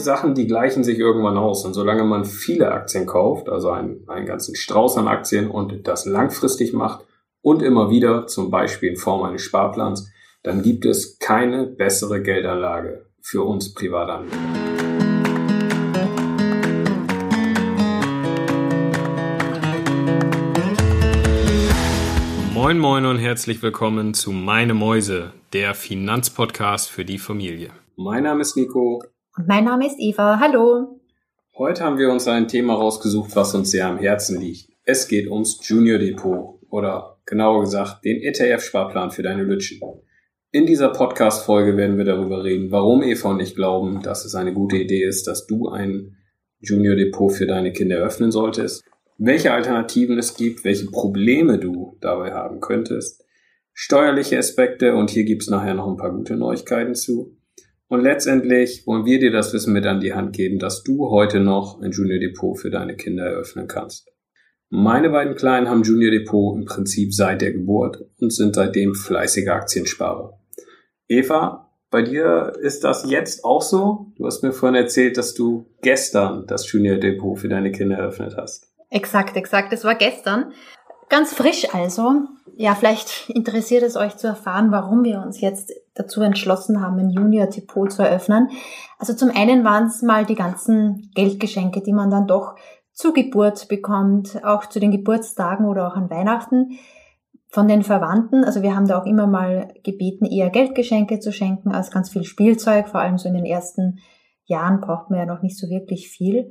Sachen, die gleichen sich irgendwann aus. Und solange man viele Aktien kauft, also einen, einen ganzen Strauß an Aktien und das langfristig macht und immer wieder, zum Beispiel in Form eines Sparplans, dann gibt es keine bessere Geldanlage für uns Privatanleger. Moin Moin und herzlich willkommen zu Meine Mäuse, der Finanzpodcast für die Familie. Mein Name ist Nico. Und mein Name ist Eva. Hallo. Heute haben wir uns ein Thema rausgesucht, was uns sehr am Herzen liegt. Es geht ums Junior Depot oder genauer gesagt den ETF-Sparplan für deine Lütschen. In dieser Podcast-Folge werden wir darüber reden, warum Eva und ich glauben, dass es eine gute Idee ist, dass du ein Junior Depot für deine Kinder öffnen solltest welche Alternativen es gibt, welche Probleme du dabei haben könntest, steuerliche Aspekte und hier gibt es nachher noch ein paar gute Neuigkeiten zu. Und letztendlich wollen wir dir das Wissen mit an die Hand geben, dass du heute noch ein Junior Depot für deine Kinder eröffnen kannst. Meine beiden Kleinen haben Junior Depot im Prinzip seit der Geburt und sind seitdem fleißige Aktiensparer. Eva, bei dir ist das jetzt auch so? Du hast mir vorhin erzählt, dass du gestern das Junior Depot für deine Kinder eröffnet hast. Exakt, exakt. Das war gestern. Ganz frisch also. Ja, vielleicht interessiert es euch zu erfahren, warum wir uns jetzt dazu entschlossen haben, ein Junior-Depot zu eröffnen. Also zum einen waren es mal die ganzen Geldgeschenke, die man dann doch zu Geburt bekommt, auch zu den Geburtstagen oder auch an Weihnachten von den Verwandten. Also wir haben da auch immer mal gebeten, eher Geldgeschenke zu schenken als ganz viel Spielzeug. Vor allem so in den ersten Jahren braucht man ja noch nicht so wirklich viel.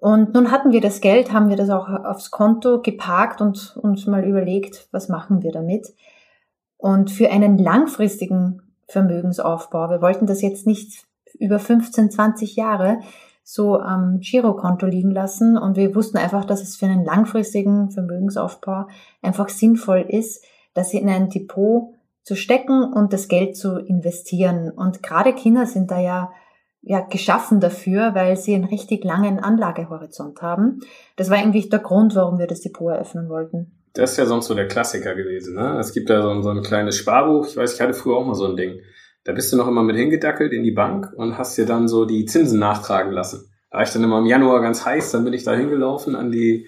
Und nun hatten wir das Geld, haben wir das auch aufs Konto geparkt und uns mal überlegt, was machen wir damit. Und für einen langfristigen Vermögensaufbau, wir wollten das jetzt nicht über 15, 20 Jahre so am Girokonto liegen lassen und wir wussten einfach, dass es für einen langfristigen Vermögensaufbau einfach sinnvoll ist, das in ein Depot zu stecken und das Geld zu investieren. Und gerade Kinder sind da ja ja, geschaffen dafür, weil sie einen richtig langen Anlagehorizont haben. Das war eigentlich der Grund, warum wir das Depot eröffnen wollten. Das ist ja sonst so der Klassiker gewesen. Ne? Es gibt da so ein, so ein kleines Sparbuch. Ich weiß, ich hatte früher auch mal so ein Ding. Da bist du noch immer mit hingedackelt in die Bank und hast dir dann so die Zinsen nachtragen lassen. Da war ich dann immer im Januar ganz heiß, dann bin ich da hingelaufen an die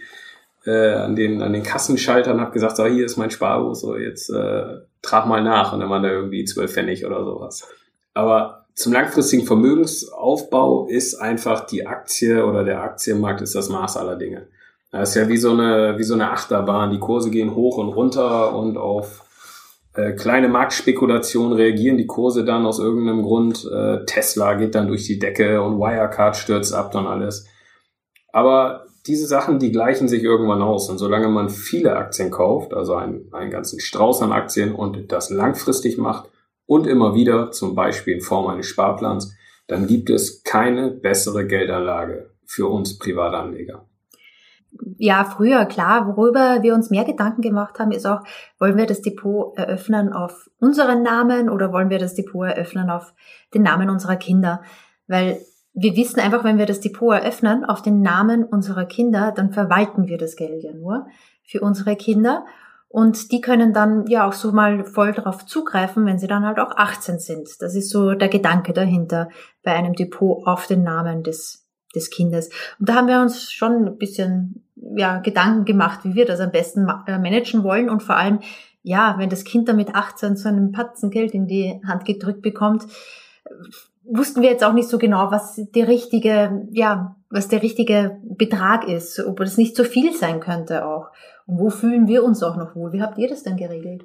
äh, an den an den Kassenschalter und habe gesagt, so hier ist mein Sparbuch, so jetzt äh, trag mal nach und dann waren da irgendwie zwölf Pfennig oder sowas. Aber zum langfristigen Vermögensaufbau ist einfach die Aktie oder der Aktienmarkt ist das Maß aller Dinge. Das ist ja wie so eine, wie so eine Achterbahn. Die Kurse gehen hoch und runter und auf äh, kleine Marktspekulationen reagieren die Kurse dann aus irgendeinem Grund. Äh, Tesla geht dann durch die Decke und Wirecard stürzt ab und alles. Aber diese Sachen, die gleichen sich irgendwann aus. Und solange man viele Aktien kauft, also einen, einen ganzen Strauß an Aktien und das langfristig macht, und immer wieder, zum Beispiel in Form eines Sparplans, dann gibt es keine bessere Geldanlage für uns Privatanleger. Ja, früher, klar. Worüber wir uns mehr Gedanken gemacht haben, ist auch, wollen wir das Depot eröffnen auf unseren Namen oder wollen wir das Depot eröffnen auf den Namen unserer Kinder? Weil wir wissen einfach, wenn wir das Depot eröffnen auf den Namen unserer Kinder, dann verwalten wir das Geld ja nur für unsere Kinder. Und die können dann ja auch so mal voll darauf zugreifen, wenn sie dann halt auch 18 sind. Das ist so der Gedanke dahinter bei einem Depot auf den Namen des, des Kindes. Und da haben wir uns schon ein bisschen ja, Gedanken gemacht, wie wir das am besten äh, managen wollen und vor allem, ja, wenn das Kind dann mit 18 so einen Patzen Geld in die Hand gedrückt bekommt, wussten wir jetzt auch nicht so genau, was die richtige, ja, was der richtige Betrag ist, ob das nicht zu viel sein könnte auch. Wo fühlen wir uns auch noch wohl? Wie habt ihr das denn geregelt?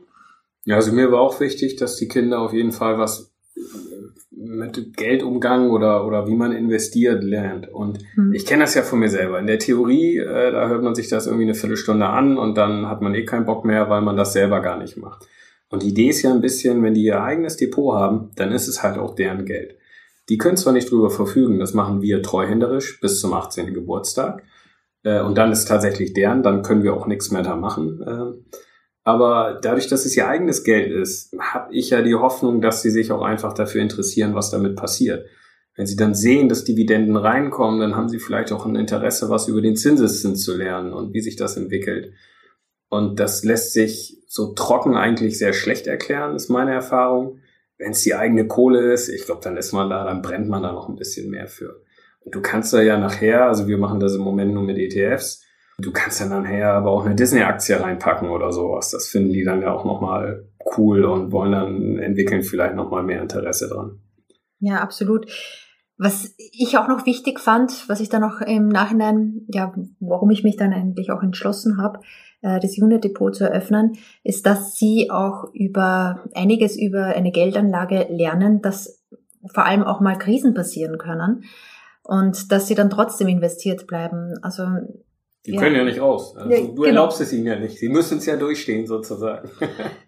Ja, also mir war auch wichtig, dass die Kinder auf jeden Fall was äh, mit Geldumgang oder, oder wie man investiert lernt. Und hm. ich kenne das ja von mir selber. In der Theorie, äh, da hört man sich das irgendwie eine Viertelstunde an und dann hat man eh keinen Bock mehr, weil man das selber gar nicht macht. Und die Idee ist ja ein bisschen, wenn die ihr eigenes Depot haben, dann ist es halt auch deren Geld. Die können zwar nicht drüber verfügen, das machen wir treuhänderisch bis zum 18. Geburtstag. Äh, und dann ist tatsächlich deren, dann können wir auch nichts mehr da machen. Äh, aber dadurch, dass es ihr eigenes Geld ist, habe ich ja die Hoffnung, dass sie sich auch einfach dafür interessieren, was damit passiert. Wenn sie dann sehen, dass Dividenden reinkommen, dann haben sie vielleicht auch ein Interesse, was über den Zinseszins zu lernen und wie sich das entwickelt. Und das lässt sich so trocken eigentlich sehr schlecht erklären, ist meine Erfahrung. Wenn es die eigene Kohle ist, ich glaube, dann ist man da, dann brennt man da noch ein bisschen mehr für. Du kannst da ja nachher, also wir machen das im Moment nur mit ETFs, du kannst dann nachher aber auch eine Disney-Aktie reinpacken oder sowas. Das finden die dann ja auch nochmal cool und wollen dann entwickeln vielleicht nochmal mehr Interesse dran. Ja, absolut. Was ich auch noch wichtig fand, was ich dann auch im Nachhinein, ja, warum ich mich dann eigentlich auch entschlossen habe, äh, das Unit Depot zu eröffnen, ist, dass sie auch über einiges über eine Geldanlage lernen, dass vor allem auch mal Krisen passieren können und dass sie dann trotzdem investiert bleiben. Also die ja. können ja nicht raus. Also ja, du genau. erlaubst es ihnen ja nicht. Sie müssen es ja durchstehen sozusagen.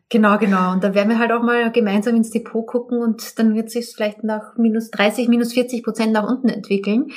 Genau, genau. Und da werden wir halt auch mal gemeinsam ins Depot gucken und dann wird sich vielleicht nach minus 30, minus 40 Prozent nach unten entwickeln.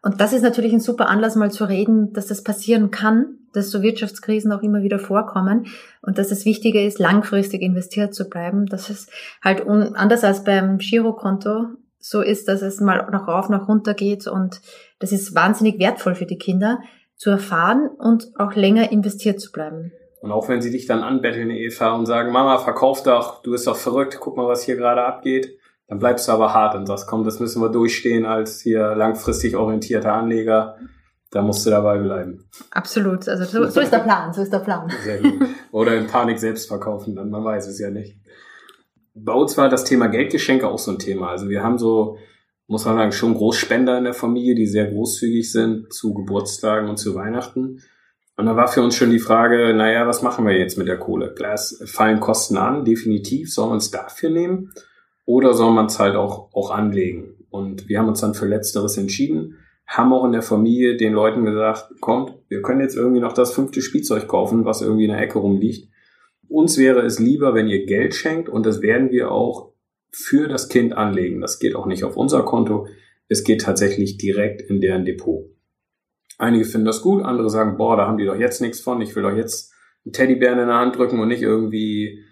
Und das ist natürlich ein super Anlass, mal zu reden, dass das passieren kann, dass so Wirtschaftskrisen auch immer wieder vorkommen und dass es wichtiger ist, langfristig investiert zu bleiben. Dass es halt anders als beim Girokonto so ist, dass es mal nach rauf, nach runter geht und das ist wahnsinnig wertvoll für die Kinder zu erfahren und auch länger investiert zu bleiben. Und auch wenn sie dich dann anbetteln, Eva, und sagen, Mama, verkauf doch, du bist doch verrückt, guck mal, was hier gerade abgeht, dann bleibst du aber hart und sagst, komm, das müssen wir durchstehen als hier langfristig orientierter Anleger. Da musst du dabei bleiben. Absolut. Also so, so ist der Plan, so ist der Plan. Sehr gut. Oder in Panik selbst verkaufen, dann man weiß es ja nicht. Bei uns war das Thema Geldgeschenke auch so ein Thema. Also wir haben so, muss man sagen, schon Großspender in der Familie, die sehr großzügig sind zu Geburtstagen und zu Weihnachten. Und da war für uns schon die Frage, naja, was machen wir jetzt mit der Kohle? Klar, fallen Kosten an, definitiv. Soll man es dafür nehmen? Oder soll man es halt auch, auch anlegen? Und wir haben uns dann für Letzteres entschieden, haben auch in der Familie den Leuten gesagt, kommt, wir können jetzt irgendwie noch das fünfte Spielzeug kaufen, was irgendwie in der Ecke rumliegt. Uns wäre es lieber, wenn ihr Geld schenkt und das werden wir auch für das Kind anlegen. Das geht auch nicht auf unser Konto. Es geht tatsächlich direkt in deren Depot. Einige finden das gut, andere sagen, boah, da haben die doch jetzt nichts von. Ich will doch jetzt einen Teddybären in der Hand drücken und nicht irgendwie,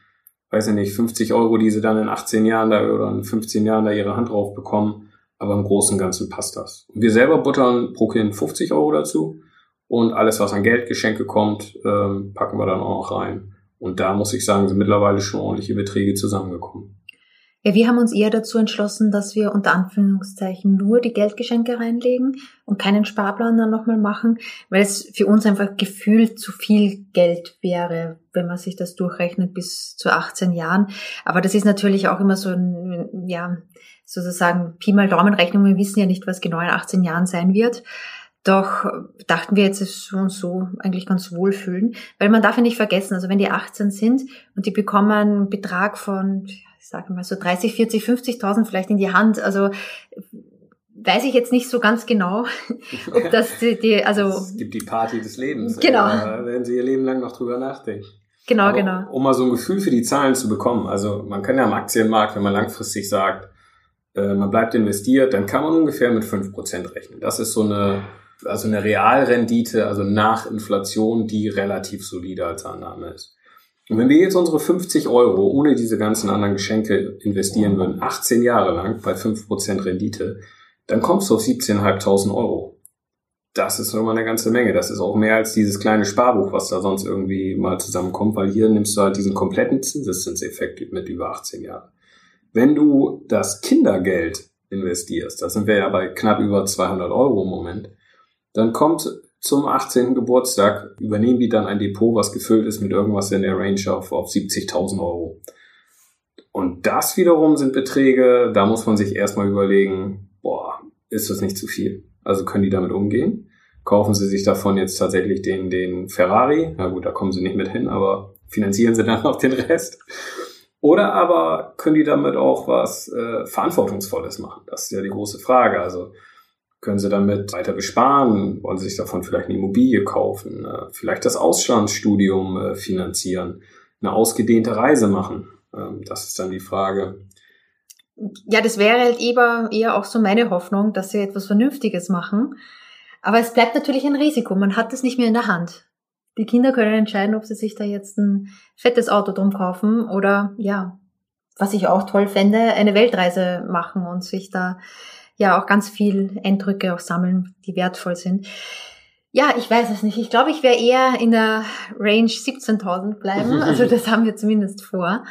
weiß ich nicht, 50 Euro, die sie dann in 18 Jahren da oder in 15 Jahren da ihre Hand drauf bekommen. Aber im Großen und Ganzen passt das. Wir selber buttern pro Kind 50 Euro dazu. Und alles, was an Geldgeschenke kommt, ähm, packen wir dann auch rein. Und da muss ich sagen, sind mittlerweile schon ordentliche Beträge zusammengekommen. Ja, wir haben uns eher dazu entschlossen, dass wir unter Anführungszeichen nur die Geldgeschenke reinlegen und keinen Sparplan dann nochmal machen, weil es für uns einfach gefühlt zu viel Geld wäre, wenn man sich das durchrechnet bis zu 18 Jahren. Aber das ist natürlich auch immer so ein, ja, sozusagen Pi mal Daumenrechnung. Wir wissen ja nicht, was genau in 18 Jahren sein wird. Doch dachten wir jetzt ist uns so eigentlich ganz wohlfühlen, weil man darf ja nicht vergessen, also wenn die 18 sind und die bekommen einen Betrag von ich sage mal so 30, 40, 50.000 vielleicht in die Hand. Also weiß ich jetzt nicht so ganz genau, ob das die, die also es gibt die Party des Lebens. Genau. Da werden sie ihr Leben lang noch drüber nachdenken. Genau, Aber genau. Um mal so ein Gefühl für die Zahlen zu bekommen. Also man kann ja am Aktienmarkt, wenn man langfristig sagt, äh, man bleibt investiert, dann kann man ungefähr mit fünf Prozent rechnen. Das ist so eine, also eine Realrendite, also nach Inflation, die relativ solide als Annahme ist. Und wenn wir jetzt unsere 50 Euro ohne diese ganzen anderen Geschenke investieren würden, 18 Jahre lang bei 5% Rendite, dann kommst du auf 17.500 Euro. Das ist nochmal eine ganze Menge. Das ist auch mehr als dieses kleine Sparbuch, was da sonst irgendwie mal zusammenkommt, weil hier nimmst du halt diesen kompletten Zinseszinseffekt mit über 18 Jahren. Wenn du das Kindergeld investierst, da sind wir ja bei knapp über 200 Euro im Moment, dann kommt zum 18. Geburtstag übernehmen die dann ein Depot, was gefüllt ist mit irgendwas in der Range auf, auf 70.000 Euro. Und das wiederum sind Beträge, da muss man sich erstmal überlegen, boah, ist das nicht zu viel? Also können die damit umgehen? Kaufen sie sich davon jetzt tatsächlich den, den Ferrari? Na gut, da kommen sie nicht mit hin, aber finanzieren sie dann noch den Rest? Oder aber können die damit auch was äh, Verantwortungsvolles machen? Das ist ja die große Frage. Also können Sie damit weiter besparen? Wollen Sie sich davon vielleicht eine Immobilie kaufen? Äh, vielleicht das Auslandsstudium äh, finanzieren? Eine ausgedehnte Reise machen? Ähm, das ist dann die Frage. Ja, das wäre halt eher, eher auch so meine Hoffnung, dass Sie etwas Vernünftiges machen. Aber es bleibt natürlich ein Risiko. Man hat es nicht mehr in der Hand. Die Kinder können entscheiden, ob sie sich da jetzt ein fettes Auto drum kaufen oder ja, was ich auch toll fände, eine Weltreise machen und sich da ja auch ganz viel Eindrücke auch sammeln, die wertvoll sind. Ja, ich weiß es nicht. Ich glaube, ich werde eher in der Range 17.000 bleiben. Also das haben wir zumindest vor,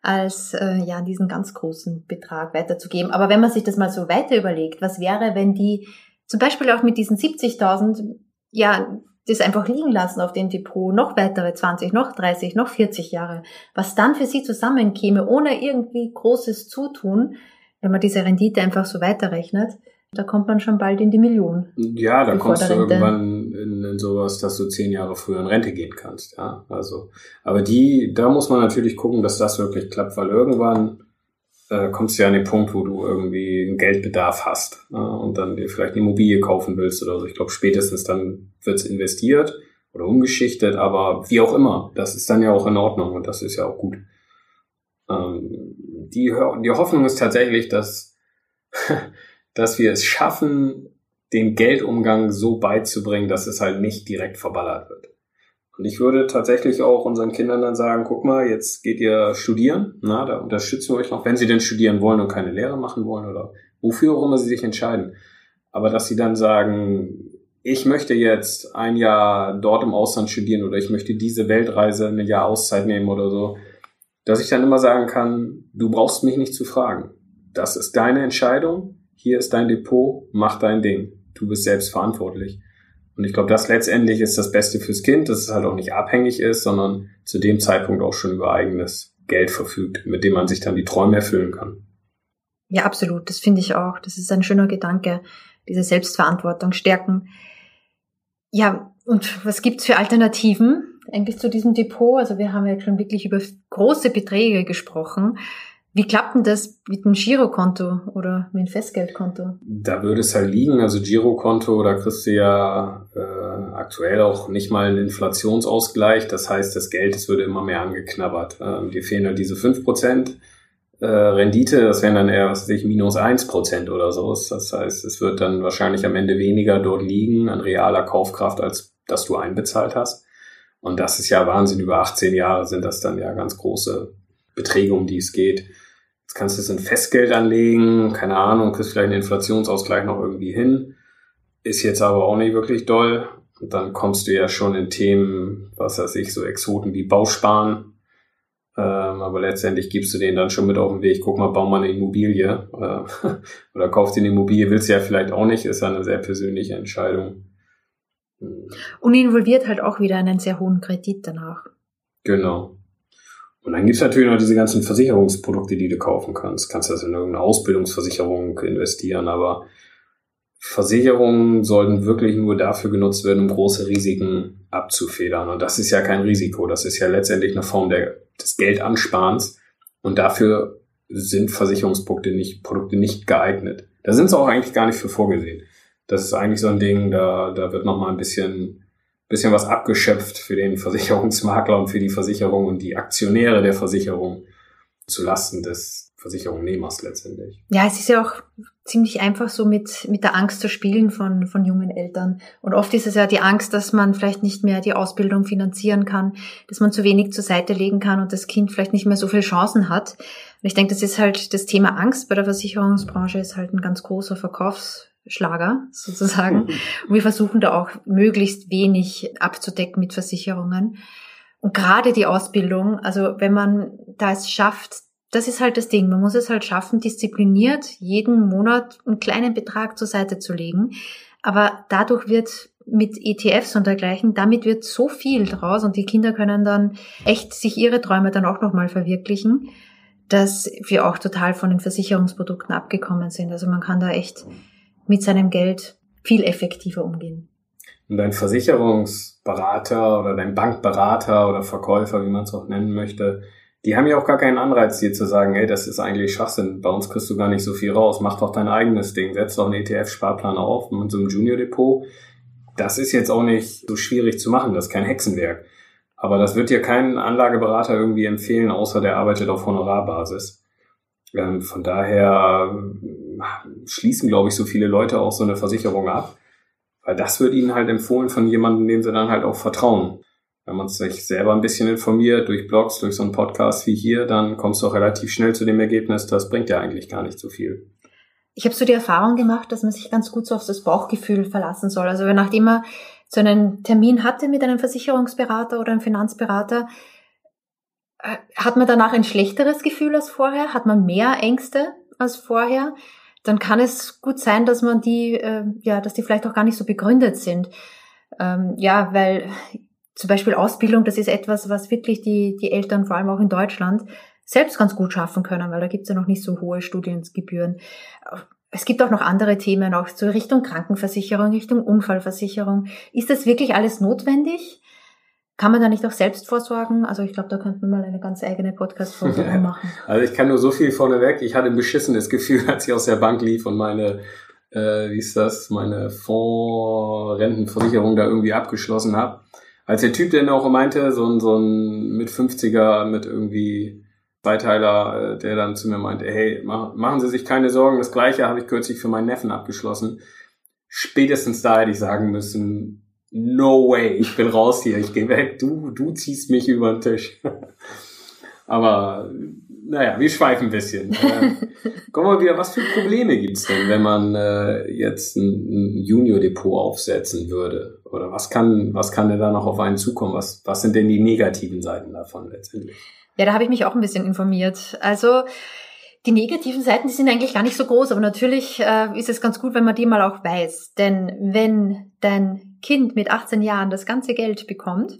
als äh, ja diesen ganz großen Betrag weiterzugeben. Aber wenn man sich das mal so weiter überlegt, was wäre, wenn die zum Beispiel auch mit diesen 70.000, ja, das einfach liegen lassen auf dem Depot, noch weitere 20, noch 30, noch 40 Jahre, was dann für sie zusammenkäme, ohne irgendwie großes Zutun, wenn man diese Rendite einfach so weiterrechnet, da kommt man schon bald in die Million. Ja, da kommst du irgendwann in, in, sowas, dass du zehn Jahre früher in Rente gehen kannst. Ja, also, aber die, da muss man natürlich gucken, dass das wirklich klappt, weil irgendwann äh, kommst du ja an den Punkt, wo du irgendwie einen Geldbedarf hast äh, und dann dir vielleicht eine Immobilie kaufen willst oder so. Ich glaube, spätestens dann wird's investiert oder umgeschichtet, aber wie auch immer, das ist dann ja auch in Ordnung und das ist ja auch gut. Ähm, die, die Hoffnung ist tatsächlich, dass dass wir es schaffen, den Geldumgang so beizubringen, dass es halt nicht direkt verballert wird. Und ich würde tatsächlich auch unseren Kindern dann sagen, guck mal, jetzt geht ihr studieren, na, da unterstützen wir euch noch, wenn sie denn studieren wollen und keine Lehre machen wollen oder wofür auch immer sie sich entscheiden. Aber dass sie dann sagen, ich möchte jetzt ein Jahr dort im Ausland studieren oder ich möchte diese Weltreise ein Jahr Auszeit nehmen oder so, dass ich dann immer sagen kann, du brauchst mich nicht zu fragen. Das ist deine Entscheidung hier ist dein Depot, mach dein Ding. Du bist selbst verantwortlich. Und ich glaube, das letztendlich ist das Beste fürs Kind, dass es halt auch nicht abhängig ist, sondern zu dem Zeitpunkt auch schon über eigenes Geld verfügt, mit dem man sich dann die Träume erfüllen kann. Ja, absolut. Das finde ich auch. Das ist ein schöner Gedanke, diese Selbstverantwortung stärken. Ja, und was gibt's für Alternativen eigentlich zu diesem Depot? Also wir haben ja schon wirklich über große Beträge gesprochen. Wie klappt denn das mit einem Girokonto oder mit einem Festgeldkonto? Da würde es halt liegen. Also Girokonto, da kriegst du ja äh, aktuell auch nicht mal einen Inflationsausgleich. Das heißt, das Geld, das würde immer mehr angeknabbert. Ähm, dir fehlen halt diese fünf Prozent äh, Rendite. Das wären dann eher, was weiß ich, minus eins Prozent oder so. Das heißt, es wird dann wahrscheinlich am Ende weniger dort liegen an realer Kaufkraft, als dass du einbezahlt hast. Und das ist ja Wahnsinn. Über 18 Jahre sind das dann ja ganz große Beträge, um die es geht. Jetzt kannst du es in Festgeld anlegen, keine Ahnung, kriegst vielleicht einen Inflationsausgleich noch irgendwie hin. Ist jetzt aber auch nicht wirklich doll. Und dann kommst du ja schon in Themen, was weiß ich, so Exoten wie Bausparen. Ähm, aber letztendlich gibst du denen dann schon mit auf den Weg, guck mal, bau mal eine Immobilie. Oder, oder kauf dir eine Immobilie, willst du ja vielleicht auch nicht, ist ja eine sehr persönliche Entscheidung. Und involviert halt auch wieder einen sehr hohen Kredit danach. Genau. Und dann gibt's natürlich noch diese ganzen Versicherungsprodukte, die du kaufen kannst. Kannst das in irgendeine Ausbildungsversicherung investieren, aber Versicherungen sollten wirklich nur dafür genutzt werden, um große Risiken abzufedern. Und das ist ja kein Risiko. Das ist ja letztendlich eine Form der, des Geldansparens. Und dafür sind Versicherungsprodukte nicht, Produkte nicht geeignet. Da sind sie auch eigentlich gar nicht für vorgesehen. Das ist eigentlich so ein Ding, da, da wird noch mal ein bisschen bisschen was abgeschöpft für den Versicherungsmakler und für die Versicherung und die Aktionäre der Versicherung zu Lasten des Versicherungsnehmers letztendlich. Ja, es ist ja auch ziemlich einfach so mit, mit der Angst zu spielen von, von jungen Eltern. Und oft ist es ja die Angst, dass man vielleicht nicht mehr die Ausbildung finanzieren kann, dass man zu wenig zur Seite legen kann und das Kind vielleicht nicht mehr so viele Chancen hat. Und ich denke, das ist halt das Thema Angst bei der Versicherungsbranche ist halt ein ganz großer Verkaufs Schlager sozusagen. Und wir versuchen da auch möglichst wenig abzudecken mit Versicherungen. Und gerade die Ausbildung, also wenn man das schafft, das ist halt das Ding. Man muss es halt schaffen, diszipliniert jeden Monat einen kleinen Betrag zur Seite zu legen. Aber dadurch wird mit ETFs und dergleichen, damit wird so viel draus und die Kinder können dann echt sich ihre Träume dann auch nochmal verwirklichen, dass wir auch total von den Versicherungsprodukten abgekommen sind. Also man kann da echt mit seinem Geld viel effektiver umgehen. Und dein Versicherungsberater oder dein Bankberater oder Verkäufer, wie man es auch nennen möchte, die haben ja auch gar keinen Anreiz, dir zu sagen, hey, das ist eigentlich Schwachsinn, bei uns kriegst du gar nicht so viel raus, mach doch dein eigenes Ding, setz doch einen ETF-Sparplan auf so einem Junior-Depot. Das ist jetzt auch nicht so schwierig zu machen, das ist kein Hexenwerk. Aber das wird dir kein Anlageberater irgendwie empfehlen, außer der arbeitet auf Honorarbasis. Ähm, von daher schließen, glaube ich, so viele Leute auch so eine Versicherung ab, weil das wird ihnen halt empfohlen von jemandem, dem sie dann halt auch vertrauen. Wenn man sich selber ein bisschen informiert, durch Blogs, durch so einen Podcast wie hier, dann kommst du auch relativ schnell zu dem Ergebnis, das bringt ja eigentlich gar nicht so viel. Ich habe so die Erfahrung gemacht, dass man sich ganz gut so auf das Bauchgefühl verlassen soll. Also nachdem man so einen Termin hatte mit einem Versicherungsberater oder einem Finanzberater, hat man danach ein schlechteres Gefühl als vorher? Hat man mehr Ängste als vorher? dann kann es gut sein, dass man die, äh, ja, dass die vielleicht auch gar nicht so begründet sind. Ähm, ja, weil zum Beispiel Ausbildung, das ist etwas, was wirklich die, die Eltern, vor allem auch in Deutschland, selbst ganz gut schaffen können, weil da gibt es ja noch nicht so hohe Studiengebühren. Es gibt auch noch andere Themen, auch zur Richtung Krankenversicherung, Richtung Unfallversicherung. Ist das wirklich alles notwendig? Kann man da nicht auch selbst vorsorgen? Also ich glaube, da könnte man mal eine ganz eigene Podcast-Folge ja. machen. Also ich kann nur so viel vorneweg. Ich hatte ein beschissenes Gefühl, als ich aus der Bank lief und meine, äh, wie ist das, meine Fonds-Rentenversicherung da irgendwie abgeschlossen habe. Als der Typ, der auch meinte, so ein, so ein mit 50er, mit irgendwie Zweiteiler, äh, der dann zu mir meinte, hey, machen Sie sich keine Sorgen, das gleiche habe ich kürzlich für meinen Neffen abgeschlossen. Spätestens da hätte ich sagen müssen, no way, ich bin raus hier, ich gehe weg, du, du ziehst mich über den Tisch. Aber naja, wir schweifen ein bisschen. äh, kommen wir wieder, was für Probleme gibt's denn, wenn man äh, jetzt ein, ein Junior-Depot aufsetzen würde? Oder was kann, was kann denn da noch auf einen zukommen? Was, was sind denn die negativen Seiten davon letztendlich? Ja, da habe ich mich auch ein bisschen informiert. Also die negativen Seiten, die sind eigentlich gar nicht so groß, aber natürlich äh, ist es ganz gut, wenn man die mal auch weiß. Denn wenn dein Kind mit 18 Jahren das ganze Geld bekommt,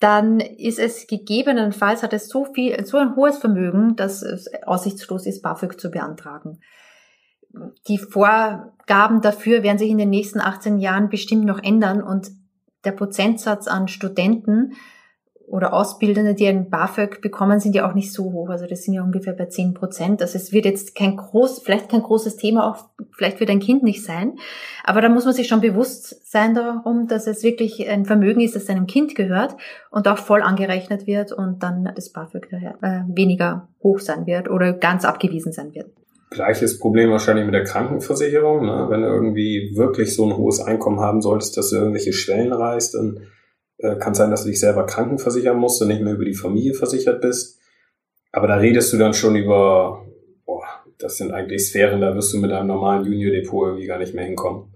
dann ist es gegebenenfalls, hat es so viel, so ein hohes Vermögen, dass es aussichtslos ist, BAföG zu beantragen. Die Vorgaben dafür werden sich in den nächsten 18 Jahren bestimmt noch ändern und der Prozentsatz an Studenten, oder Ausbildende, die ein BAföG bekommen, sind ja auch nicht so hoch. Also das sind ja ungefähr bei 10 Prozent. Also es wird jetzt kein groß, vielleicht kein großes Thema, auch vielleicht für dein Kind nicht sein. Aber da muss man sich schon bewusst sein darum, dass es wirklich ein Vermögen ist, das deinem Kind gehört und auch voll angerechnet wird und dann das BAföG daher äh, weniger hoch sein wird oder ganz abgewiesen sein wird. Gleiches Problem wahrscheinlich mit der Krankenversicherung. Ne? Wenn du irgendwie wirklich so ein hohes Einkommen haben solltest, dass du irgendwelche Schwellen reißt, dann äh, kann sein, dass du dich selber krankenversichern musst und nicht mehr über die Familie versichert bist. Aber da redest du dann schon über, boah, das sind eigentlich Sphären, da wirst du mit einem normalen Junior-Depot irgendwie gar nicht mehr hinkommen.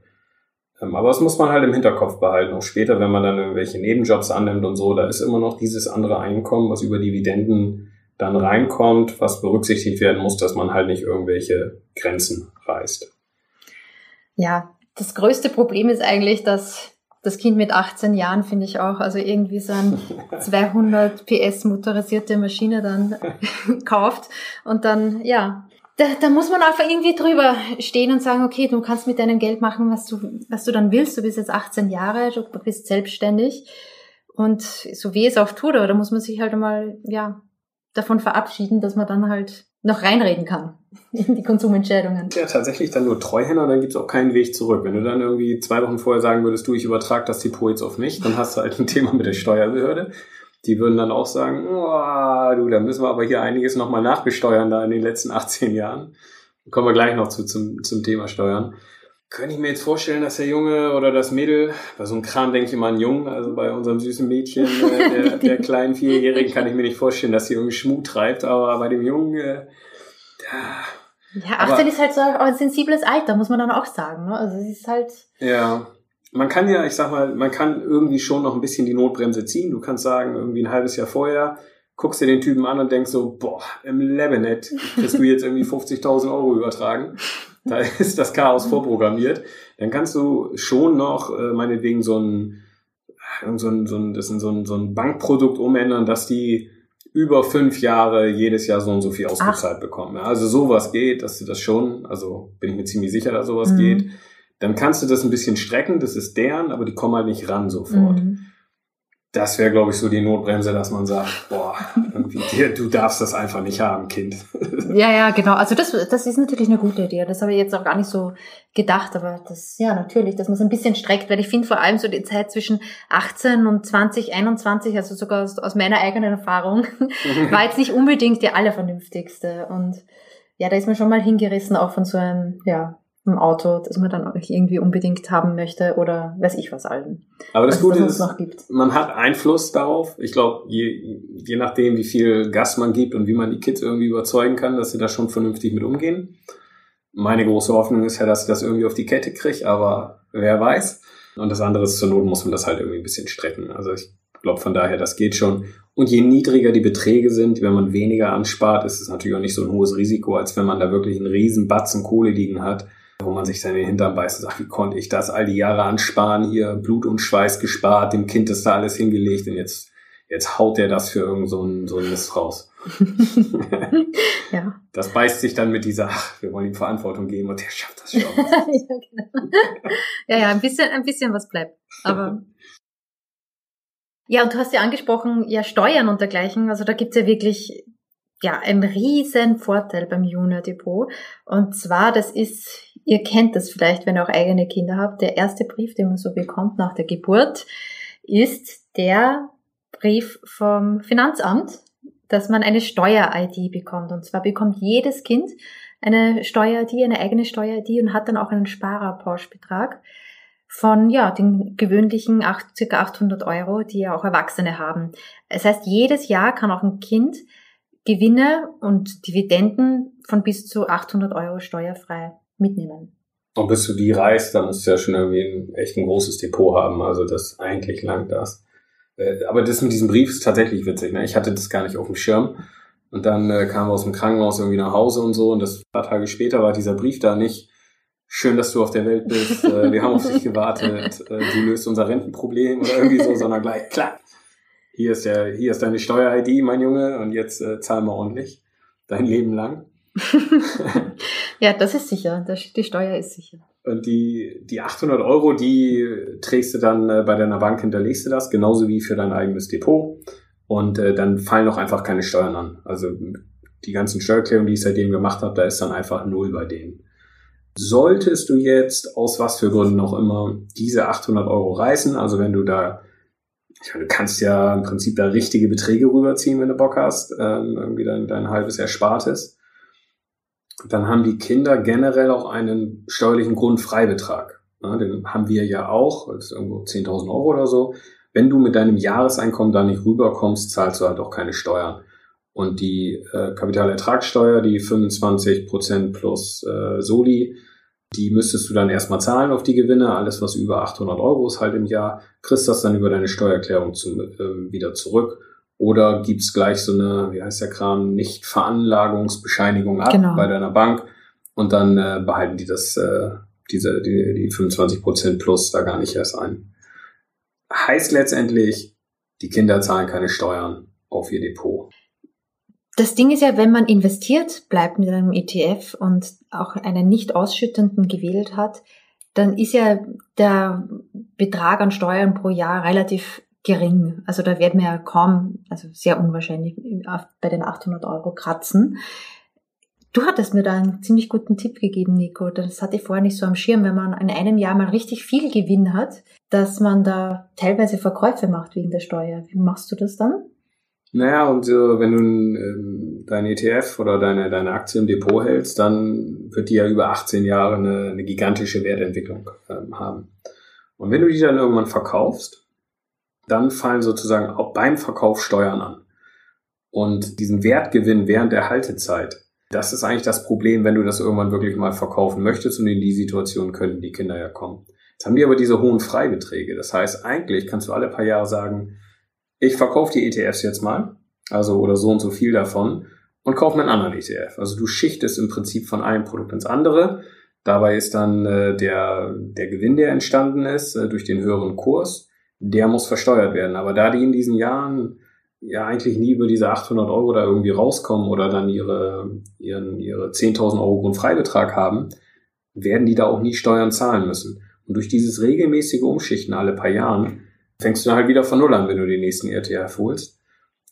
Ähm, aber das muss man halt im Hinterkopf behalten. Auch später, wenn man dann irgendwelche Nebenjobs annimmt und so, da ist immer noch dieses andere Einkommen, was über Dividenden dann reinkommt, was berücksichtigt werden muss, dass man halt nicht irgendwelche Grenzen reißt. Ja, das größte Problem ist eigentlich, dass das Kind mit 18 Jahren finde ich auch, also irgendwie so ein 200 PS motorisierte Maschine dann kauft und dann, ja, da, da muss man einfach irgendwie drüber stehen und sagen, okay, du kannst mit deinem Geld machen, was du, was du dann willst. Du bist jetzt 18 Jahre, du bist selbstständig und so wie es auch tut, aber da muss man sich halt einmal, ja, davon verabschieden, dass man dann halt noch reinreden kann in die Konsumentscheidungen. Ja, tatsächlich dann nur Treuhänder, dann gibt's auch keinen Weg zurück. Wenn du dann irgendwie zwei Wochen vorher sagen würdest, du, ich übertrage das Depot jetzt auf mich, dann hast du halt ein Thema mit der Steuerbehörde. Die würden dann auch sagen, oh, du, da müssen wir aber hier einiges nochmal nachbesteuern da in den letzten 18 Jahren. kommen wir gleich noch zu, zum, zum Thema Steuern. Könnte ich mir jetzt vorstellen, dass der Junge oder das Mädel, bei so einem Kram denke ich immer an Jungen, also bei unserem süßen Mädchen, äh, der, der kleinen Vierjährigen, kann ich mir nicht vorstellen, dass sie irgendwie Schmut treibt, aber bei dem Jungen, äh, da, ja, 18 aber, ist halt so ein sensibles Alter, muss man dann auch sagen. Ne? Also es ist halt. Ja, man kann ja, ich sag mal, man kann irgendwie schon noch ein bisschen die Notbremse ziehen. Du kannst sagen, irgendwie ein halbes Jahr vorher, guckst dir den Typen an und denkst so, boah, im Lebanet kriegst du jetzt irgendwie 50.000 Euro übertragen da ist das Chaos vorprogrammiert, dann kannst du schon noch äh, meinetwegen so ein, so ein, so ein, das ist so ein, so ein Bankprodukt umändern, dass die über fünf Jahre jedes Jahr so und so viel ausgezahlt Ach. bekommen. Also sowas geht, dass du das schon, also bin ich mir ziemlich sicher, dass sowas mhm. geht. Dann kannst du das ein bisschen strecken, das ist deren, aber die kommen halt nicht ran sofort. Mhm das wäre, glaube ich, so die Notbremse, dass man sagt, boah, irgendwie, du darfst das einfach nicht haben, Kind. Ja, ja, genau. Also das, das ist natürlich eine gute Idee. Das habe ich jetzt auch gar nicht so gedacht, aber das, ja, natürlich, dass man es ein bisschen streckt, weil ich finde vor allem so die Zeit zwischen 18 und 20, 21, also sogar aus, aus meiner eigenen Erfahrung, war jetzt nicht unbedingt die allervernünftigste. Und ja, da ist man schon mal hingerissen, auch von so einem, ja, im Auto, das man dann auch irgendwie unbedingt haben möchte oder weiß ich was allen. Aber das Gute ist, man hat Einfluss darauf. Ich glaube, je, je nachdem, wie viel Gas man gibt und wie man die Kids irgendwie überzeugen kann, dass sie da schon vernünftig mit umgehen. Meine große Hoffnung ist ja, dass ich das irgendwie auf die Kette kriege, aber wer weiß. Und das andere ist, zur Not muss man das halt irgendwie ein bisschen strecken. Also ich glaube von daher, das geht schon. Und je niedriger die Beträge sind, wenn man weniger anspart, ist es natürlich auch nicht so ein hohes Risiko, als wenn man da wirklich einen riesen Batzen Kohle liegen hat, wo man sich dann in den Hintern beißt und sagt, wie konnte ich das all die Jahre ansparen, hier Blut und Schweiß gespart, dem Kind ist da alles hingelegt und jetzt, jetzt haut der das für irgend so ein, so ein Mist raus. ja. Das beißt sich dann mit dieser, ach, wir wollen ihm Verantwortung geben und der schafft das schon. ja, genau. ja, ja, ein bisschen, ein bisschen was bleibt. Aber ja, und du hast ja angesprochen, ja, Steuern und dergleichen. Also da gibt's ja wirklich ja, einen riesen Vorteil beim Junior Depot. Und zwar, das ist, ihr kennt das vielleicht, wenn ihr auch eigene Kinder habt, der erste Brief, den man so bekommt nach der Geburt, ist der Brief vom Finanzamt, dass man eine Steuer-ID bekommt. Und zwar bekommt jedes Kind eine Steuer-ID, eine eigene Steuer-ID und hat dann auch einen Sparerpauschbetrag von ja den gewöhnlichen acht, circa 800 Euro, die ja auch Erwachsene haben. Das heißt, jedes Jahr kann auch ein Kind Gewinne und Dividenden von bis zu 800 Euro steuerfrei mitnehmen. Und bis du die reißt, dann musst du ja schon irgendwie ein echt ein großes Depot haben. Also das eigentlich langt das. Äh, aber das mit diesem Brief ist tatsächlich witzig. Ne? Ich hatte das gar nicht auf dem Schirm. Und dann äh, kamen wir aus dem Krankenhaus irgendwie nach Hause und so. Und das paar Tage später war dieser Brief da nicht schön, dass du auf der Welt bist, äh, wir haben auf dich gewartet, äh, du löst unser Rentenproblem oder irgendwie so, sondern gleich, klar, hier ist der, hier ist deine Steuer-ID, mein Junge, und jetzt äh, zahl mal ordentlich, dein Leben lang. ja, das ist sicher, die Steuer ist sicher. Und die, die 800 Euro, die trägst du dann äh, bei deiner Bank, hinterlegst du das, genauso wie für dein eigenes Depot. Und äh, dann fallen auch einfach keine Steuern an. Also die ganzen Steuererklärungen, die ich seitdem gemacht habe, da ist dann einfach null bei denen. Solltest du jetzt aus was für Gründen auch immer diese 800 Euro reißen, also wenn du da, ich meine, du kannst ja im Prinzip da richtige Beträge rüberziehen, wenn du Bock hast, ähm, irgendwie dein, dein halbes Erspartes, dann haben die Kinder generell auch einen steuerlichen Grundfreibetrag. Ja, den haben wir ja auch, das ist irgendwo 10.000 Euro oder so. Wenn du mit deinem Jahreseinkommen da nicht rüberkommst, zahlst du halt auch keine Steuern. Und die äh, Kapitalertragssteuer, die 25 Prozent plus äh, Soli, die müsstest du dann erstmal zahlen auf die Gewinne. Alles, was über 800 Euro ist halt im Jahr, kriegst das dann über deine Steuererklärung zu, äh, wieder zurück. Oder gibt's gleich so eine, wie heißt der Kram, Nicht-Veranlagungsbescheinigung ab genau. bei deiner Bank und dann äh, behalten die das, äh, diese, die, die 25 Prozent plus da gar nicht erst ein. Heißt letztendlich, die Kinder zahlen keine Steuern auf ihr Depot. Das Ding ist ja, wenn man investiert, bleibt mit einem ETF und auch einen nicht ausschüttenden gewählt hat, dann ist ja der Betrag an Steuern pro Jahr relativ gering. Also da werden wir ja kaum, also sehr unwahrscheinlich bei den 800 Euro kratzen. Du hattest mir da einen ziemlich guten Tipp gegeben, Nico. Das hatte ich vorher nicht so am Schirm, wenn man in einem Jahr mal richtig viel Gewinn hat, dass man da teilweise Verkäufe macht wegen der Steuer. Wie machst du das dann? Naja, und äh, wenn du äh, dein ETF oder deine, deine Aktie im Depot hältst, dann wird die ja über 18 Jahre eine, eine gigantische Wertentwicklung ähm, haben. Und wenn du die dann irgendwann verkaufst, dann fallen sozusagen auch beim Verkauf Steuern an. Und diesen Wertgewinn während der Haltezeit, das ist eigentlich das Problem, wenn du das irgendwann wirklich mal verkaufen möchtest und in die Situation können die Kinder ja kommen. Jetzt haben die aber diese hohen Freibeträge. Das heißt, eigentlich kannst du alle paar Jahre sagen, ich verkaufe die ETFs jetzt mal, also oder so und so viel davon und kaufe mir einen anderen ETF. Also du schichtest im Prinzip von einem Produkt ins andere. Dabei ist dann äh, der, der Gewinn, der entstanden ist äh, durch den höheren Kurs, der muss versteuert werden. Aber da die in diesen Jahren ja eigentlich nie über diese 800 Euro da irgendwie rauskommen oder dann ihre, ihren, ihre 10.000 Euro Grundfreibetrag haben, werden die da auch nie Steuern zahlen müssen. Und durch dieses regelmäßige Umschichten alle paar Jahren fängst du halt wieder von Null an, wenn du den nächsten ETF holst.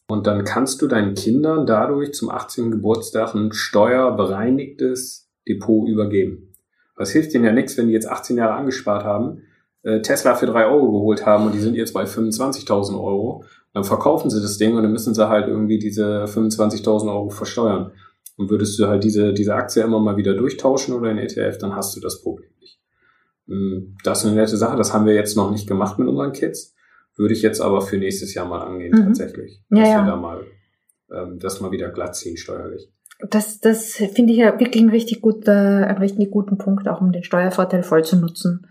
Und dann kannst du deinen Kindern dadurch zum 18. Geburtstag ein steuerbereinigtes Depot übergeben. Was hilft denen ja nichts, wenn die jetzt 18 Jahre angespart haben, äh, Tesla für drei Euro geholt haben und die sind jetzt bei 25.000 Euro. Dann verkaufen sie das Ding und dann müssen sie halt irgendwie diese 25.000 Euro versteuern. Und würdest du halt diese, diese Aktie immer mal wieder durchtauschen oder in ETF, dann hast du das Problem nicht. Hm, das ist eine nette Sache. Das haben wir jetzt noch nicht gemacht mit unseren Kids. Würde ich jetzt aber für nächstes Jahr mal angehen, mhm. tatsächlich. Ja, dass ja. wir da mal ähm, das mal wieder glatt ziehen steuerlich. Das, das finde ich ja wirklich ein richtig guter, einen richtig guten Punkt, auch um den Steuervorteil voll zu nutzen.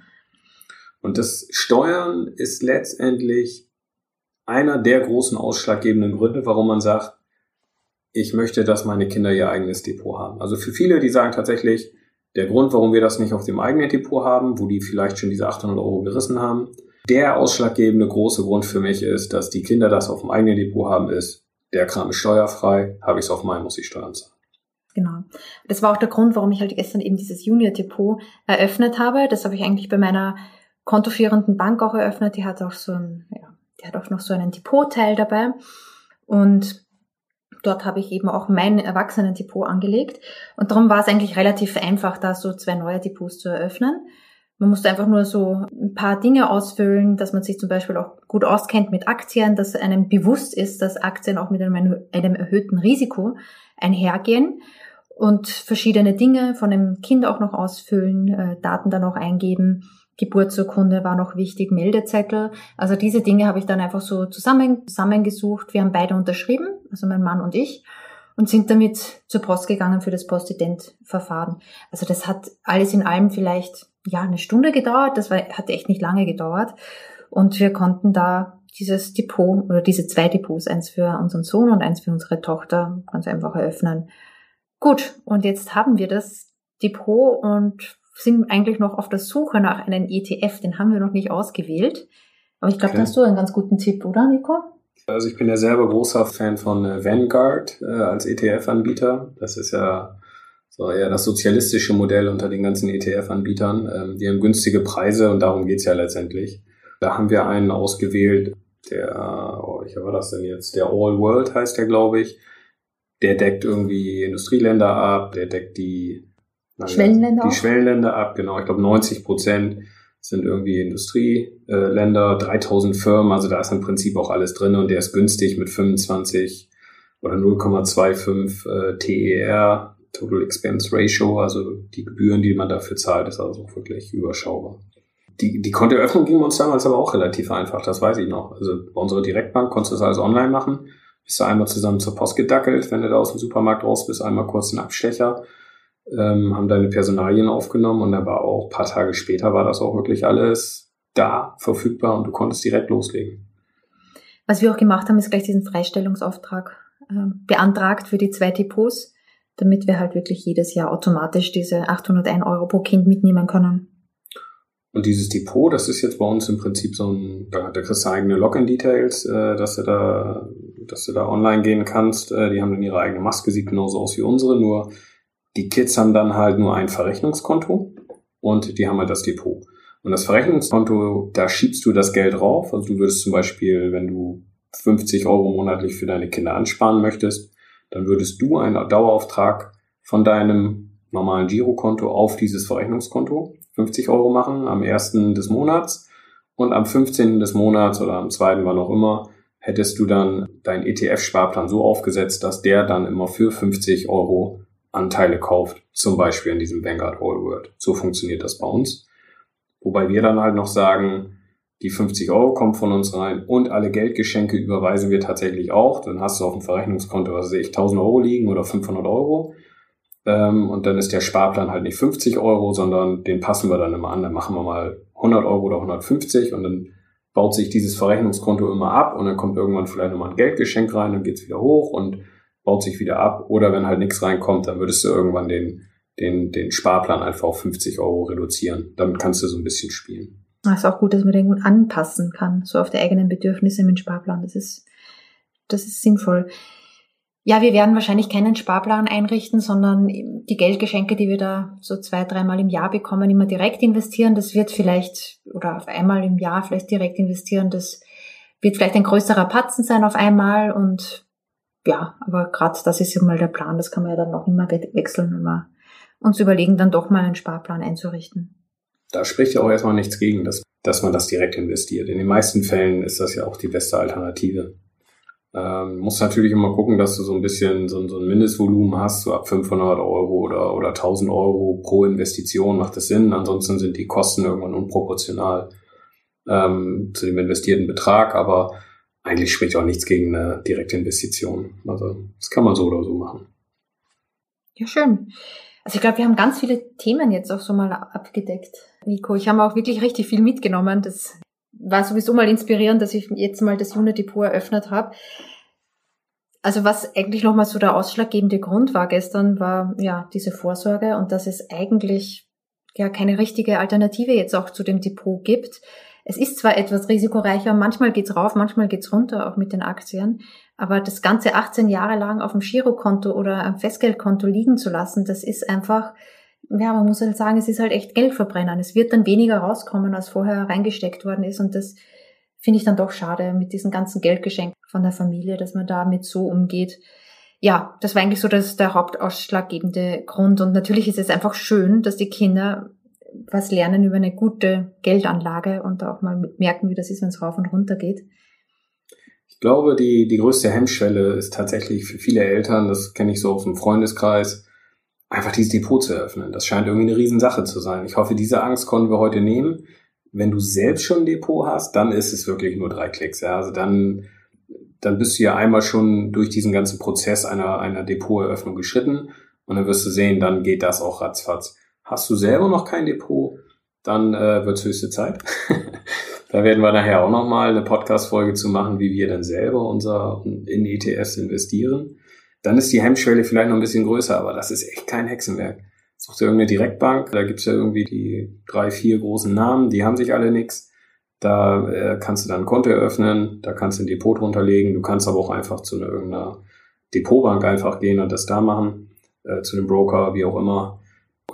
Und das Steuern ist letztendlich einer der großen ausschlaggebenden Gründe, warum man sagt, ich möchte, dass meine Kinder ihr eigenes Depot haben. Also für viele, die sagen tatsächlich, der Grund, warum wir das nicht auf dem eigenen Depot haben, wo die vielleicht schon diese 800 Euro gerissen haben, der ausschlaggebende große Grund für mich ist, dass die Kinder das auf dem eigenen Depot haben, ist, der Kram ist steuerfrei, habe ich es auf meinem, muss ich Steuern zahlen. Genau. Das war auch der Grund, warum ich halt gestern eben dieses Junior Depot eröffnet habe. Das habe ich eigentlich bei meiner kontoführenden Bank auch eröffnet. Die hat auch so ein, ja, die hat auch noch so einen Depotteil dabei. Und dort habe ich eben auch mein Erwachsenen-Depot angelegt. Und darum war es eigentlich relativ einfach, da so zwei neue Depots zu eröffnen. Man musste einfach nur so ein paar Dinge ausfüllen, dass man sich zum Beispiel auch gut auskennt mit Aktien, dass einem bewusst ist, dass Aktien auch mit einem, einem erhöhten Risiko einhergehen und verschiedene Dinge von dem Kind auch noch ausfüllen, äh, Daten dann auch eingeben. Geburtsurkunde war noch wichtig, Meldezettel. Also diese Dinge habe ich dann einfach so zusammen, zusammengesucht. Wir haben beide unterschrieben, also mein Mann und ich, und sind damit zur Post gegangen für das Postident-Verfahren. Also das hat alles in allem vielleicht ja eine Stunde gedauert. Das war, hat echt nicht lange gedauert. Und wir konnten da dieses Depot oder diese zwei Depots, eins für unseren Sohn und eins für unsere Tochter, ganz einfach eröffnen. Gut, und jetzt haben wir das Depot und sind eigentlich noch auf der Suche nach einem ETF. Den haben wir noch nicht ausgewählt. Aber ich glaube, okay. da hast du einen ganz guten Tipp, oder, Nico? Also ich bin ja selber großer Fan von äh, Vanguard äh, als ETF-Anbieter. Das ist ja so eher das sozialistische Modell unter den ganzen ETF-Anbietern. Ähm, die haben günstige Preise und darum geht's ja letztendlich. Da haben wir einen ausgewählt, der, oh, welcher war das denn jetzt? Der All World heißt der, glaube ich. Der deckt irgendwie Industrieländer ab, der deckt die Schwellenländer Die auch? Schwellenländer ab, genau. Ich glaube 90 Prozent sind irgendwie Industrieländer, 3000 Firmen, also da ist im Prinzip auch alles drin und der ist günstig mit 25 oder 0,25 äh, TER, Total Expense Ratio, also die Gebühren, die man dafür zahlt, ist also auch wirklich überschaubar. Die, die Kontoeröffnung ging uns damals aber auch relativ einfach, das weiß ich noch. Also bei unserer Direktbank konntest du das alles online machen. Bist du einmal zusammen zur Post gedackelt, wenn du da aus dem Supermarkt raus bist, einmal kurz einen Abstecher ähm, haben deine Personalien aufgenommen und dann war auch paar Tage später war das auch wirklich alles da verfügbar und du konntest direkt loslegen. Was wir auch gemacht haben, ist gleich diesen Freistellungsauftrag äh, beantragt für die zwei Depots, damit wir halt wirklich jedes Jahr automatisch diese 801 Euro pro Kind mitnehmen können. Und dieses Depot, das ist jetzt bei uns im Prinzip so ein, da, da kriegst du eigene Login-Details, äh, dass du da, dass du da online gehen kannst. Äh, die haben dann ihre eigene Maske, sieht genauso aus wie unsere, nur die Kids haben dann halt nur ein Verrechnungskonto und die haben halt das Depot. Und das Verrechnungskonto, da schiebst du das Geld drauf. Also du würdest zum Beispiel, wenn du 50 Euro monatlich für deine Kinder ansparen möchtest, dann würdest du einen Dauerauftrag von deinem normalen Girokonto auf dieses Verrechnungskonto 50 Euro machen am ersten des Monats und am 15. des Monats oder am zweiten, wann auch immer, hättest du dann deinen ETF-Sparplan so aufgesetzt, dass der dann immer für 50 Euro Anteile kauft, zum Beispiel in diesem Vanguard All World. So funktioniert das bei uns. Wobei wir dann halt noch sagen, die 50 Euro kommen von uns rein und alle Geldgeschenke überweisen wir tatsächlich auch. Dann hast du auf dem Verrechnungskonto, was sehe ich, 1000 Euro liegen oder 500 Euro. Ähm, und dann ist der Sparplan halt nicht 50 Euro, sondern den passen wir dann immer an. Dann machen wir mal 100 Euro oder 150 und dann baut sich dieses Verrechnungskonto immer ab und dann kommt irgendwann vielleicht nochmal ein Geldgeschenk rein, dann geht's wieder hoch und baut sich wieder ab. Oder wenn halt nichts reinkommt, dann würdest du irgendwann den, den, den Sparplan einfach auf 50 Euro reduzieren. Damit kannst du so ein bisschen spielen. Das ist auch gut, dass man den anpassen kann, so auf die eigenen Bedürfnisse mit dem Sparplan. Das ist, das ist sinnvoll. Ja, wir werden wahrscheinlich keinen Sparplan einrichten, sondern die Geldgeschenke, die wir da so zwei, dreimal im Jahr bekommen, immer direkt investieren. Das wird vielleicht, oder auf einmal im Jahr vielleicht direkt investieren. Das wird vielleicht ein größerer Patzen sein auf einmal und ja, aber gerade das ist ja mal der Plan, das kann man ja dann noch immer wechseln, wenn wir uns überlegen, dann doch mal einen Sparplan einzurichten. Da spricht ja auch erstmal nichts gegen, dass, dass man das direkt investiert. In den meisten Fällen ist das ja auch die beste Alternative. Ähm, musst natürlich immer gucken, dass du so ein bisschen so, so ein Mindestvolumen hast, so ab 500 Euro oder, oder 1000 Euro pro Investition macht das Sinn. Ansonsten sind die Kosten irgendwann unproportional ähm, zu dem investierten Betrag. Aber eigentlich spricht auch nichts gegen eine direkte Investition. Also das kann man so oder so machen. Ja, schön. Also ich glaube, wir haben ganz viele Themen jetzt auch so mal abgedeckt, Nico. Ich habe auch wirklich richtig viel mitgenommen. Das war sowieso mal inspirierend, dass ich jetzt mal das Unidepot eröffnet habe. Also was eigentlich nochmal so der ausschlaggebende Grund war gestern, war ja diese Vorsorge und dass es eigentlich ja keine richtige Alternative jetzt auch zu dem Depot gibt. Es ist zwar etwas risikoreicher, manchmal geht's rauf, manchmal geht's runter, auch mit den Aktien, aber das Ganze 18 Jahre lang auf dem Girokonto oder am Festgeldkonto liegen zu lassen, das ist einfach, ja, man muss halt sagen, es ist halt echt Geldverbrennen. Es wird dann weniger rauskommen, als vorher reingesteckt worden ist und das finde ich dann doch schade mit diesen ganzen Geldgeschenken von der Familie, dass man damit so umgeht. Ja, das war eigentlich so das, der hauptausschlaggebende Grund. Und natürlich ist es einfach schön, dass die Kinder was lernen über eine gute Geldanlage und auch mal merken, wie das ist, wenn es rauf und runter geht. Ich glaube, die, die größte Hemmschwelle ist tatsächlich für viele Eltern, das kenne ich so aus dem Freundeskreis, einfach dieses Depot zu eröffnen. Das scheint irgendwie eine Riesensache zu sein. Ich hoffe, diese Angst konnten wir heute nehmen. Wenn du selbst schon ein Depot hast, dann ist es wirklich nur drei Klicks. Ja. Also dann, dann bist du ja einmal schon durch diesen ganzen Prozess einer, einer Depoteröffnung geschritten und dann wirst du sehen, dann geht das auch ratzfatz. Hast du selber noch kein Depot, dann äh, wird es höchste Zeit. da werden wir nachher auch nochmal eine Podcast-Folge zu machen, wie wir dann selber unser in ETFs investieren. Dann ist die Hemmschwelle vielleicht noch ein bisschen größer, aber das ist echt kein Hexenwerk. Such dir irgendeine Direktbank, da gibt's ja irgendwie die drei, vier großen Namen, die haben sich alle nix. Da äh, kannst du dann ein Konto eröffnen, da kannst du ein Depot drunter legen, du kannst aber auch einfach zu einer, irgendeiner Depotbank einfach gehen und das da machen, äh, zu einem Broker, wie auch immer.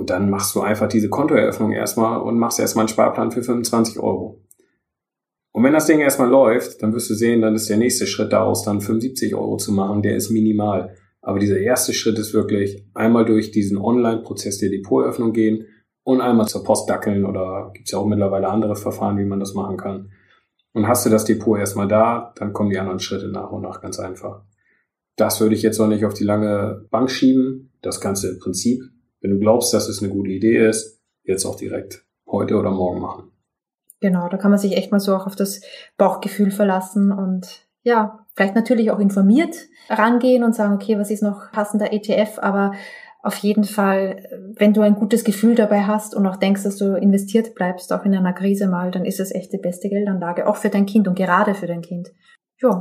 Und dann machst du einfach diese Kontoeröffnung erstmal und machst erstmal einen Sparplan für 25 Euro. Und wenn das Ding erstmal läuft, dann wirst du sehen, dann ist der nächste Schritt daraus dann 75 Euro zu machen, der ist minimal. Aber dieser erste Schritt ist wirklich einmal durch diesen Online-Prozess der Depoteröffnung gehen und einmal zur Post dackeln oder gibt's ja auch mittlerweile andere Verfahren, wie man das machen kann. Und hast du das Depot erstmal da, dann kommen die anderen Schritte nach und nach ganz einfach. Das würde ich jetzt noch nicht auf die lange Bank schieben. Das ganze im Prinzip wenn du glaubst, dass es eine gute Idee ist, jetzt auch direkt heute oder morgen machen. Genau, da kann man sich echt mal so auch auf das Bauchgefühl verlassen und ja, vielleicht natürlich auch informiert rangehen und sagen, okay, was ist noch passender ETF, aber auf jeden Fall, wenn du ein gutes Gefühl dabei hast und auch denkst, dass du investiert bleibst, auch in einer Krise mal, dann ist es echt die beste Geldanlage, auch für dein Kind und gerade für dein Kind. Ja.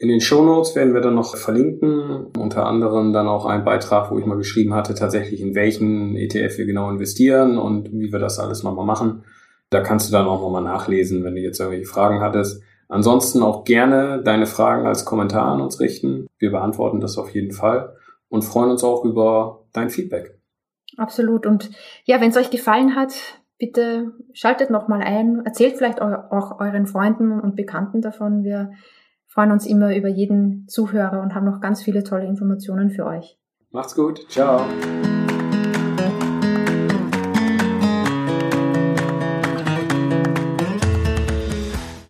In den Shownotes werden wir dann noch verlinken, unter anderem dann auch einen Beitrag, wo ich mal geschrieben hatte, tatsächlich in welchen ETF wir genau investieren und wie wir das alles nochmal machen. Da kannst du dann auch nochmal nachlesen, wenn du jetzt irgendwelche Fragen hattest. Ansonsten auch gerne deine Fragen als Kommentar an uns richten. Wir beantworten das auf jeden Fall und freuen uns auch über dein Feedback. Absolut. Und ja, wenn es euch gefallen hat, bitte schaltet nochmal ein, erzählt vielleicht auch euren Freunden und Bekannten davon. Wir freuen uns immer über jeden Zuhörer und haben noch ganz viele tolle Informationen für euch. Macht's gut. Ciao.